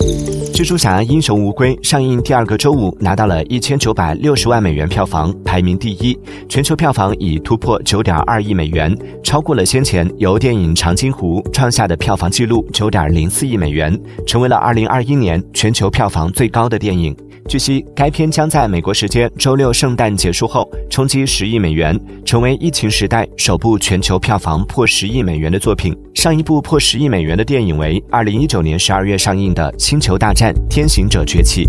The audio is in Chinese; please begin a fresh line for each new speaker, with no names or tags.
蜘蛛侠：英雄无归上映第二个周五，拿到了一千九百六十万美元票房，排名第一。全球票房已突破九点二亿美元，超过了先前由电影《长津湖》创下的票房纪录九点零四亿美元，成为了二零二一年全球票房最高的电影。据悉，该片将在美国时间周六圣诞结束后冲击十亿美元，成为疫情时代首部全球票房破十亿美元的作品。上一部破十亿美元的电影为二零一九年十二月上映的《星球大战：天行者崛起》。